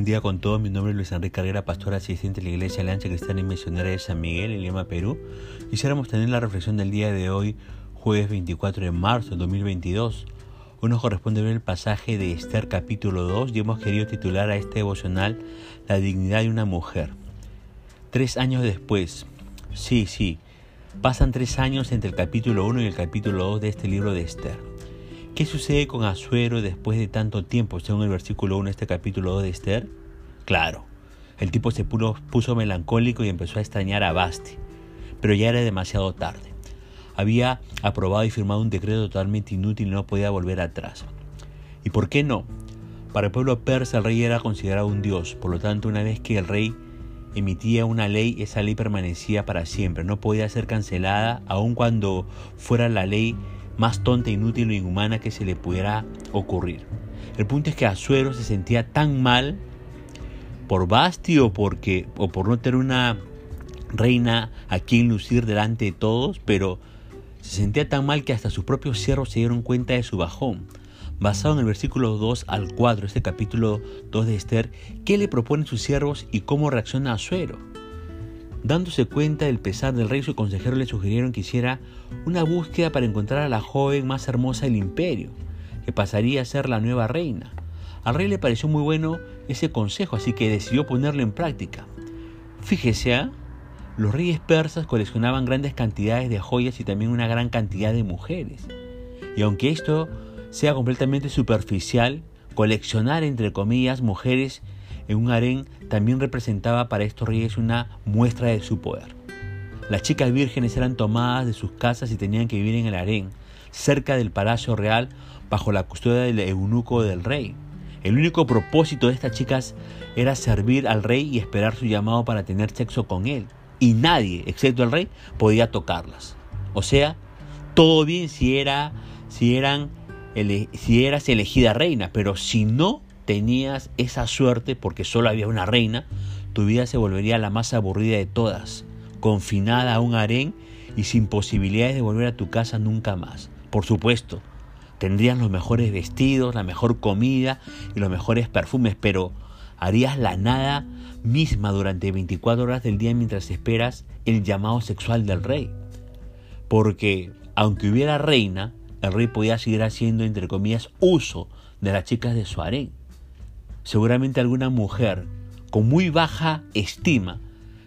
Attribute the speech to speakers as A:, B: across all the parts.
A: Buen día con todos, mi nombre es Luis Enrique Carrera, pastor asistente de la Iglesia Alianza Cristiana y Misionera de San Miguel, en Lima, Perú. Quisiéramos tener la reflexión del día de hoy, jueves 24 de marzo de 2022. Hoy nos corresponde ver el pasaje de Esther capítulo 2 y hemos querido titular a este devocional La dignidad de una mujer. Tres años después, sí, sí, pasan tres años entre el capítulo 1 y el capítulo 2 de este libro de Esther. ¿Qué sucede con Azuero después de tanto tiempo, según el versículo 1 de este capítulo 2 de Esther? Claro, el tipo se puso melancólico y empezó a extrañar a Basti, pero ya era demasiado tarde. Había aprobado y firmado un decreto totalmente inútil y no podía volver atrás. ¿Y por qué no? Para el pueblo persa el rey era considerado un dios, por lo tanto una vez que el rey emitía una ley, esa ley permanecía para siempre, no podía ser cancelada aun cuando fuera la ley más tonta, inútil o inhumana que se le pudiera ocurrir. El punto es que Azuero se sentía tan mal por Basti o, porque, o por no tener una reina a quien lucir delante de todos, pero se sentía tan mal que hasta sus propios siervos se dieron cuenta de su bajón. Basado en el versículo 2 al 4, este capítulo 2 de Esther, ¿qué le proponen sus siervos y cómo reacciona Azuero? Dándose cuenta del pesar del rey, su consejero le sugirieron que hiciera una búsqueda para encontrar a la joven más hermosa del imperio, que pasaría a ser la nueva reina. Al rey le pareció muy bueno ese consejo, así que decidió ponerlo en práctica. Fíjese, ¿ah? los reyes persas coleccionaban grandes cantidades de joyas y también una gran cantidad de mujeres. Y aunque esto sea completamente superficial, coleccionar entre comillas mujeres en un harén también representaba para estos reyes una muestra de su poder. Las chicas vírgenes eran tomadas de sus casas y tenían que vivir en el harén, cerca del palacio real, bajo la custodia del eunuco del rey. El único propósito de estas chicas era servir al rey y esperar su llamado para tener sexo con él. Y nadie, excepto el rey, podía tocarlas. O sea, todo bien si, era, si, eran, si eras elegida reina, pero si no, tenías esa suerte porque solo había una reina, tu vida se volvería la más aburrida de todas, confinada a un harén y sin posibilidades de volver a tu casa nunca más. Por supuesto, tendrías los mejores vestidos, la mejor comida y los mejores perfumes, pero harías la nada misma durante 24 horas del día mientras esperas el llamado sexual del rey. Porque aunque hubiera reina, el rey podía seguir haciendo, entre comillas, uso de las chicas de su harén seguramente alguna mujer con muy baja estima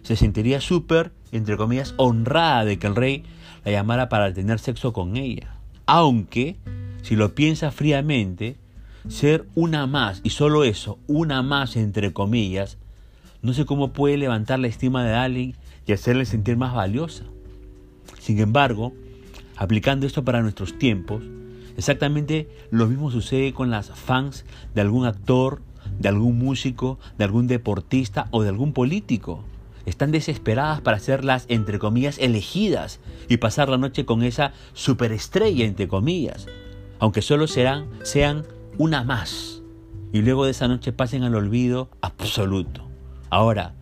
A: se sentiría súper, entre comillas, honrada de que el rey la llamara para tener sexo con ella. Aunque, si lo piensa fríamente, ser una más, y solo eso, una más, entre comillas, no sé cómo puede levantar la estima de alguien y hacerle sentir más valiosa. Sin embargo, aplicando esto para nuestros tiempos, exactamente lo mismo sucede con las fans de algún actor de algún músico, de algún deportista o de algún político. Están desesperadas para ser las, entre comillas, elegidas y pasar la noche con esa superestrella, entre comillas, aunque solo serán, sean una más. Y luego de esa noche pasen al olvido absoluto. Ahora,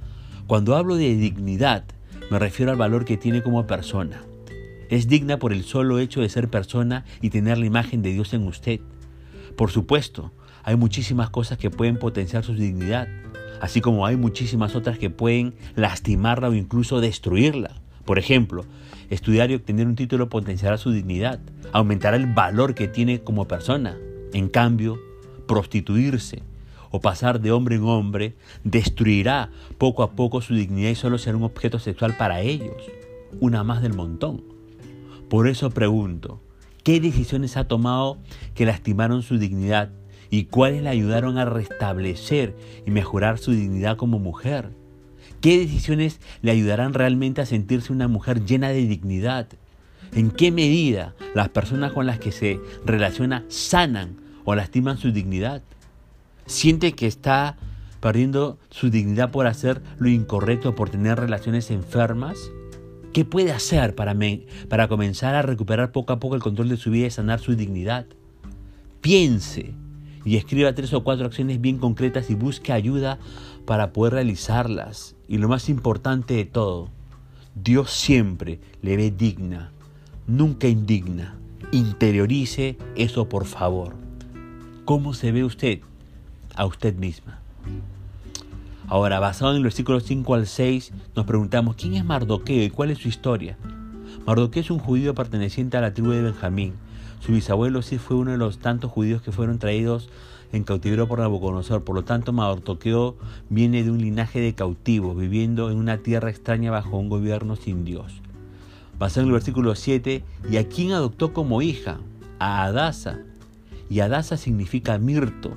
A: cuando hablo de dignidad, me refiero al valor que tiene como persona. Es digna por el solo hecho de ser persona y tener la imagen de Dios en usted. Por supuesto, hay muchísimas cosas que pueden potenciar su dignidad, así como hay muchísimas otras que pueden lastimarla o incluso destruirla. Por ejemplo, estudiar y obtener un título potenciará su dignidad, aumentará el valor que tiene como persona. En cambio, prostituirse o pasar de hombre en hombre destruirá poco a poco su dignidad y solo será un objeto sexual para ellos, una más del montón. Por eso pregunto, ¿qué decisiones ha tomado que lastimaron su dignidad y cuáles le ayudaron a restablecer y mejorar su dignidad como mujer. ¿Qué decisiones le ayudarán realmente a sentirse una mujer llena de dignidad? ¿En qué medida las personas con las que se relaciona sanan o lastiman su dignidad? ¿Siente que está perdiendo su dignidad por hacer lo incorrecto, por tener relaciones enfermas? ¿Qué puede hacer para, para comenzar a recuperar poco a poco el control de su vida y sanar su dignidad? Piense, y escriba tres o cuatro acciones bien concretas y busque ayuda para poder realizarlas. Y lo más importante de todo, Dios siempre le ve digna, nunca indigna. Interiorice eso por favor. ¿Cómo se ve usted a usted misma? Ahora, basado en el versículo 5 al 6, nos preguntamos, ¿quién es Mardoqueo y cuál es su historia? Mardoqueo es un judío perteneciente a la tribu de Benjamín. Su bisabuelo sí fue uno de los tantos judíos que fueron traídos en cautiverio por Nabucodonosor. Por lo tanto, Mardoqueo viene de un linaje de cautivos, viviendo en una tierra extraña bajo un gobierno sin Dios. Basado en el versículo 7, ¿y a quién adoptó como hija? A Adasa. Y Adasa significa mirto.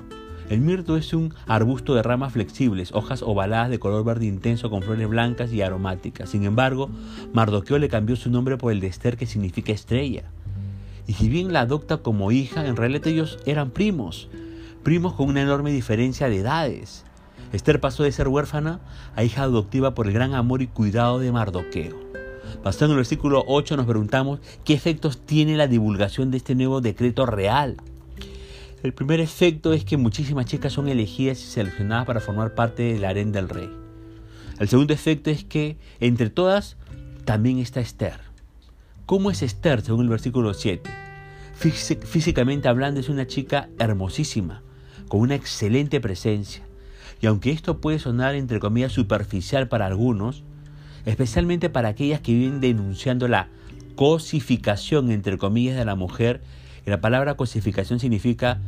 A: El mirto es un arbusto de ramas flexibles, hojas ovaladas de color verde intenso con flores blancas y aromáticas. Sin embargo, Mardoqueo le cambió su nombre por el de Esther, que significa estrella. Y si bien la adopta como hija, en realidad ellos eran primos, primos con una enorme diferencia de edades. Esther pasó de ser huérfana a hija adoptiva por el gran amor y cuidado de Mardoqueo. Pasando en el versículo 8 nos preguntamos qué efectos tiene la divulgación de este nuevo decreto real. El primer efecto es que muchísimas chicas son elegidas y seleccionadas para formar parte del harén del rey. El segundo efecto es que entre todas también está Esther. ¿Cómo es Esther según el versículo 7? Físicamente hablando es una chica hermosísima, con una excelente presencia. Y aunque esto puede sonar entre comillas superficial para algunos, especialmente para aquellas que viven denunciando la cosificación entre comillas de la mujer, y la palabra cosificación significa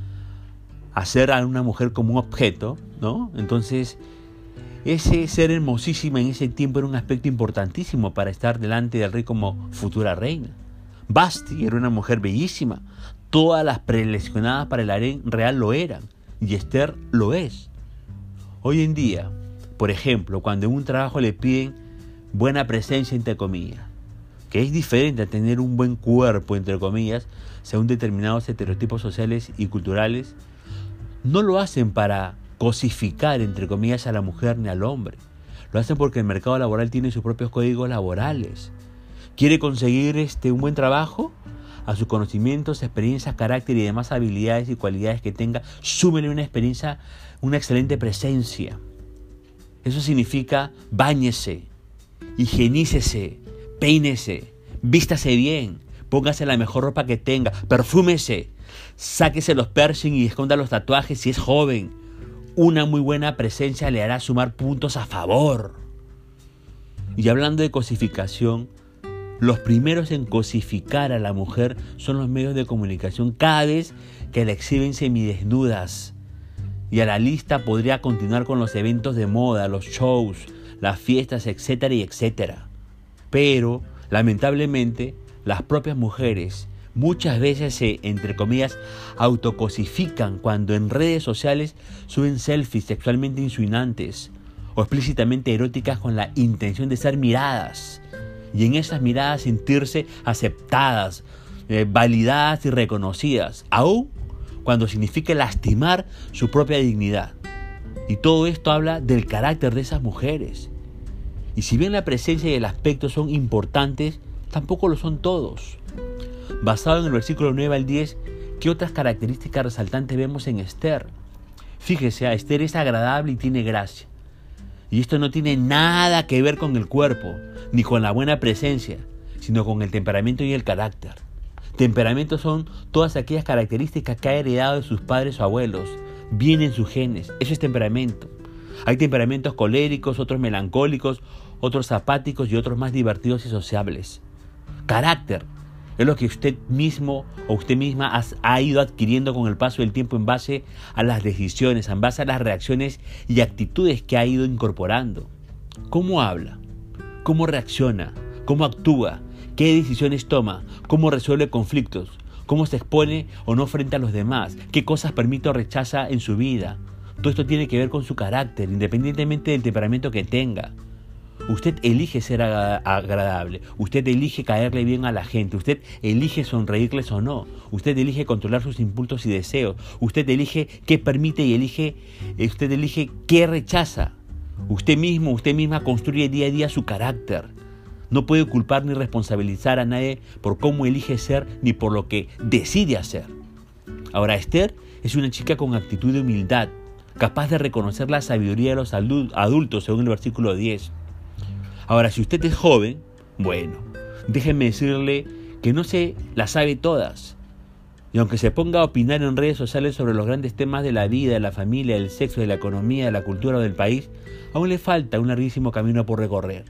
A: hacer a una mujer como un objeto, ¿no? Entonces, ese ser hermosísima en ese tiempo era un aspecto importantísimo para estar delante del rey como futura reina. Basti era una mujer bellísima, todas las preleccionadas para el harén real lo eran, y Esther lo es. Hoy en día, por ejemplo, cuando en un trabajo le piden buena presencia, entre comillas, que es diferente a tener un buen cuerpo, entre comillas, según determinados estereotipos sociales y culturales, no lo hacen para cosificar, entre comillas, a la mujer ni al hombre. Lo hacen porque el mercado laboral tiene sus propios códigos laborales. ¿Quiere conseguir este, un buen trabajo? A sus conocimientos, experiencias, carácter y demás habilidades y cualidades que tenga, súmele una experiencia, una excelente presencia. Eso significa báñese, higienícese, peínese, vístase bien, póngase la mejor ropa que tenga, perfúmese, sáquese los piercing y esconda los tatuajes si es joven. Una muy buena presencia le hará sumar puntos a favor. Y hablando de cosificación, los primeros en cosificar a la mujer son los medios de comunicación cada vez que la exhiben semidesnudas. Y a la lista podría continuar con los eventos de moda, los shows, las fiestas, etcétera y etcétera. Pero, lamentablemente, las propias mujeres muchas veces se, entre comillas, autocosifican cuando en redes sociales suben selfies sexualmente insuinantes o explícitamente eróticas con la intención de ser miradas y en esas miradas sentirse aceptadas, eh, validadas y reconocidas, aún cuando signifique lastimar su propia dignidad. Y todo esto habla del carácter de esas mujeres. Y si bien la presencia y el aspecto son importantes, tampoco lo son todos. Basado en el versículo 9 al 10, ¿qué otras características resaltantes vemos en Esther? Fíjese, Esther es agradable y tiene gracia. Y esto no tiene nada que ver con el cuerpo, ni con la buena presencia, sino con el temperamento y el carácter. Temperamento son todas aquellas características que ha heredado de sus padres o abuelos, vienen sus genes, eso es temperamento. Hay temperamentos coléricos, otros melancólicos, otros apáticos y otros más divertidos y sociables. Carácter es lo que usted mismo o usted misma ha ido adquiriendo con el paso del tiempo en base a las decisiones, en base a las reacciones y actitudes que ha ido incorporando. ¿Cómo habla? ¿Cómo reacciona? ¿Cómo actúa? ¿Qué decisiones toma? ¿Cómo resuelve conflictos? ¿Cómo se expone o no frente a los demás? ¿Qué cosas permite o rechaza en su vida? Todo esto tiene que ver con su carácter, independientemente del temperamento que tenga. Usted elige ser agradable, usted elige caerle bien a la gente, usted elige sonreírles o no, usted elige controlar sus impulsos y deseos, usted elige qué permite y elige, usted elige qué rechaza. Usted mismo, usted misma construye día a día su carácter. No puede culpar ni responsabilizar a nadie por cómo elige ser ni por lo que decide hacer. Ahora, Esther es una chica con actitud de humildad, capaz de reconocer la sabiduría de los adultos, según el versículo 10. Ahora, si usted es joven, bueno, déjenme decirle que no se las sabe todas. Y aunque se ponga a opinar en redes sociales sobre los grandes temas de la vida, de la familia, del sexo, de la economía, de la cultura o del país, aún le falta un larguísimo camino por recorrer.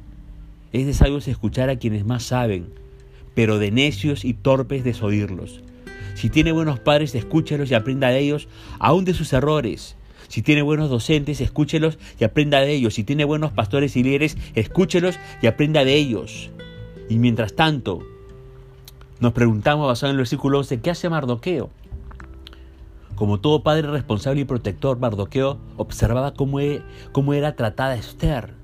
A: Es de sabios escuchar a quienes más saben, pero de necios y torpes desoírlos. Si tiene buenos padres, escúchelos y aprenda de ellos, aún de sus errores. Si tiene buenos docentes, escúchelos y aprenda de ellos. Si tiene buenos pastores y líderes, escúchelos y aprenda de ellos. Y mientras tanto, nos preguntamos, basado en el versículo 11, ¿qué hace Mardoqueo? Como todo padre responsable y protector, Mardoqueo observaba cómo, e, cómo era tratada Esther.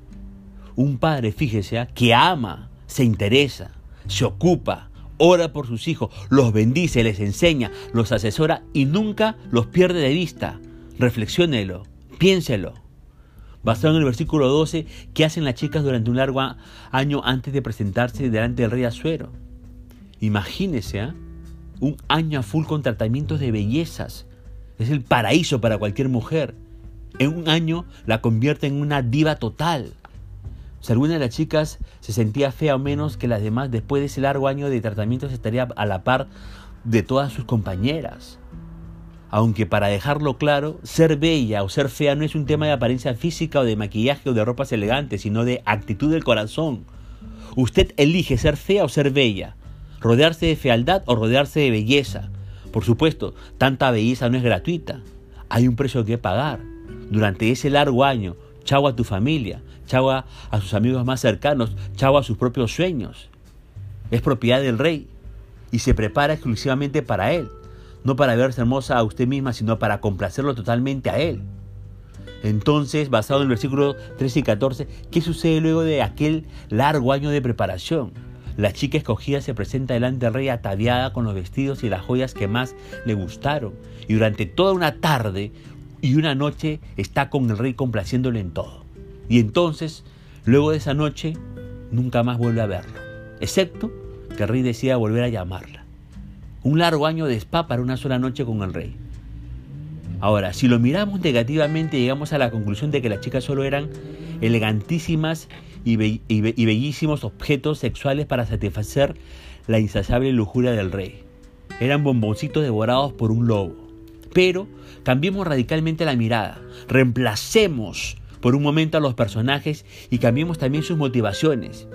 A: Un padre, fíjese, ¿ah? que ama, se interesa, se ocupa, ora por sus hijos, los bendice, les enseña, los asesora y nunca los pierde de vista. Reflexiónelo, piénselo. Basado en el versículo 12, ¿qué hacen las chicas durante un largo año antes de presentarse delante del rey Azuero? Imagínese, ¿eh? un año a full con tratamientos de bellezas. Es el paraíso para cualquier mujer. En un año la convierte en una diva total. Si alguna de las chicas se sentía fea o menos que las demás, después de ese largo año de tratamientos estaría a la par de todas sus compañeras. Aunque para dejarlo claro, ser bella o ser fea no es un tema de apariencia física o de maquillaje o de ropas elegantes, sino de actitud del corazón. Usted elige ser fea o ser bella rodearse de fealdad o rodearse de belleza. Por supuesto, tanta belleza no es gratuita. Hay un precio que pagar. Durante ese largo año, chau a tu familia, chau a, sus amigos más cercanos, chau a sus propios sueños. Es propiedad del rey y se prepara exclusivamente para él. No para verse hermosa a usted misma, sino para complacerlo totalmente a él. Entonces, basado en el versículo 13 y 14, ¿qué sucede luego de aquel largo año de preparación? La chica escogida se presenta delante del rey ataviada con los vestidos y las joyas que más le gustaron. Y durante toda una tarde y una noche está con el rey complaciéndole en todo. Y entonces, luego de esa noche, nunca más vuelve a verlo. Excepto que el rey decida volver a llamarla. Un largo año de spa para una sola noche con el rey. Ahora, si lo miramos negativamente, llegamos a la conclusión de que las chicas solo eran elegantísimas y, bellísimos objetos sexuales para satisfacer la insaciable lujuria del rey. Eran bomboncitos devorados por un lobo. Pero cambiemos radicalmente la mirada, reemplacemos por un momento a los personajes y cambiemos también sus motivaciones.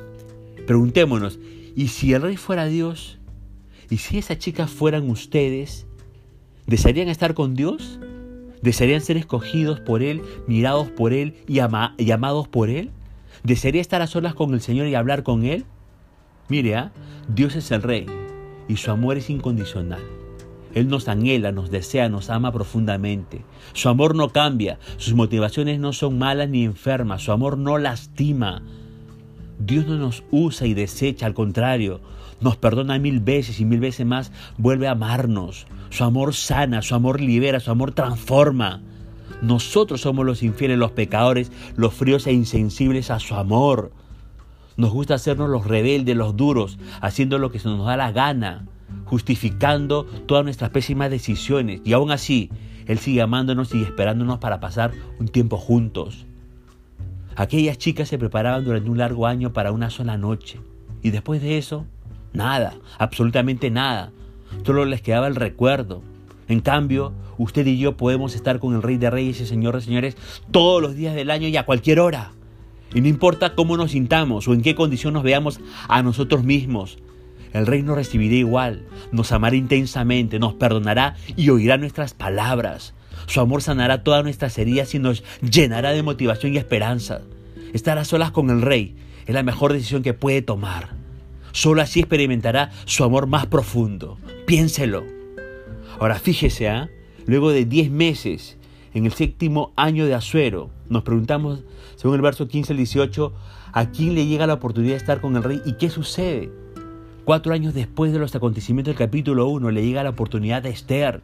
A: Preguntémonos, ¿y si el rey fuera Dios? ¿Y si esas chicas fueran ustedes? ¿Desearían estar con Dios? ¿Desearían ser escogidos por Él, mirados por Él y, y amados por Él? ¿Desearía estar a solas con el Señor y hablar con Él? Mire, ¿ah? Dios es el Rey y su amor es incondicional. Él nos anhela, nos desea, nos ama profundamente. Su amor no cambia, sus motivaciones no son malas ni enfermas, su amor no lastima. Dios no nos usa y desecha, al contrario, nos perdona mil veces y mil veces más vuelve a amarnos. Su amor sana, su amor libera, su amor transforma. Nosotros somos los infieles, los pecadores, los fríos e insensibles a su amor. Nos gusta hacernos los rebeldes, los duros, haciendo lo que se nos da la gana, justificando todas nuestras pésimas decisiones. Y aún así, Él sigue amándonos y esperándonos para pasar un tiempo juntos. Aquellas chicas se preparaban durante un largo año para una sola noche. Y después de eso, nada, absolutamente nada. Solo les quedaba el recuerdo, en cambio, usted y yo podemos estar con el Rey de Reyes y Señor de Señores todos los días del año y a cualquier hora. Y no importa cómo nos sintamos o en qué condición nos veamos a nosotros mismos. El Rey nos recibirá igual, nos amará intensamente, nos perdonará y oirá nuestras palabras. Su amor sanará todas nuestras heridas y nos llenará de motivación y esperanza. Estar a solas con el Rey es la mejor decisión que puede tomar. Solo así experimentará su amor más profundo. Piénselo. Ahora fíjese, ¿ah? luego de 10 meses, en el séptimo año de Azuero, nos preguntamos, según el verso 15 al 18, ¿a quién le llega la oportunidad de estar con el rey y qué sucede? Cuatro años después de los acontecimientos del capítulo 1 le llega la oportunidad de Esther.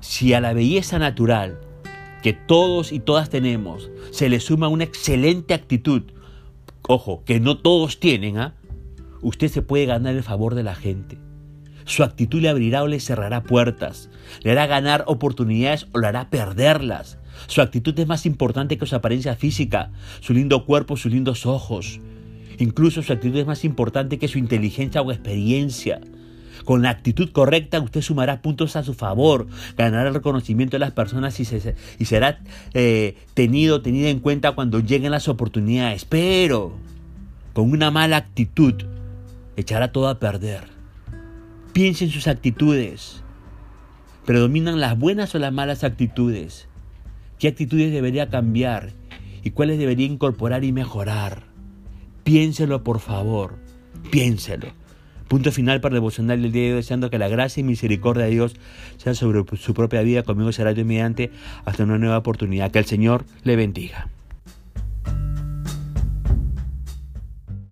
A: Si a la belleza natural que todos y todas tenemos se le suma una excelente actitud, ojo, que no todos tienen, ¿ah? Usted se puede ganar el favor de la gente. Su actitud le abrirá o le cerrará puertas, le hará ganar oportunidades o le hará perderlas. Su actitud es más importante que su apariencia física, su lindo cuerpo, sus lindos ojos. Incluso su actitud es más importante que su inteligencia o experiencia. Con la actitud correcta usted sumará puntos a su favor, ganará el reconocimiento de las personas y, será eh, tenido, en cuenta cuando lleguen las oportunidades. Pero con una mala actitud echará todo a perder. Piense en sus actitudes. ¿Predominan las buenas o las malas actitudes? ¿Qué actitudes debería cambiar? ¿Y cuáles debería incorporar y mejorar? Piénselo, por favor. Piénselo. Punto final para el devocional del día de hoy, deseando que la gracia y misericordia de Dios sea sobre su propia vida. Conmigo será Dios mediante hasta una nueva oportunidad. Que el Señor le bendiga.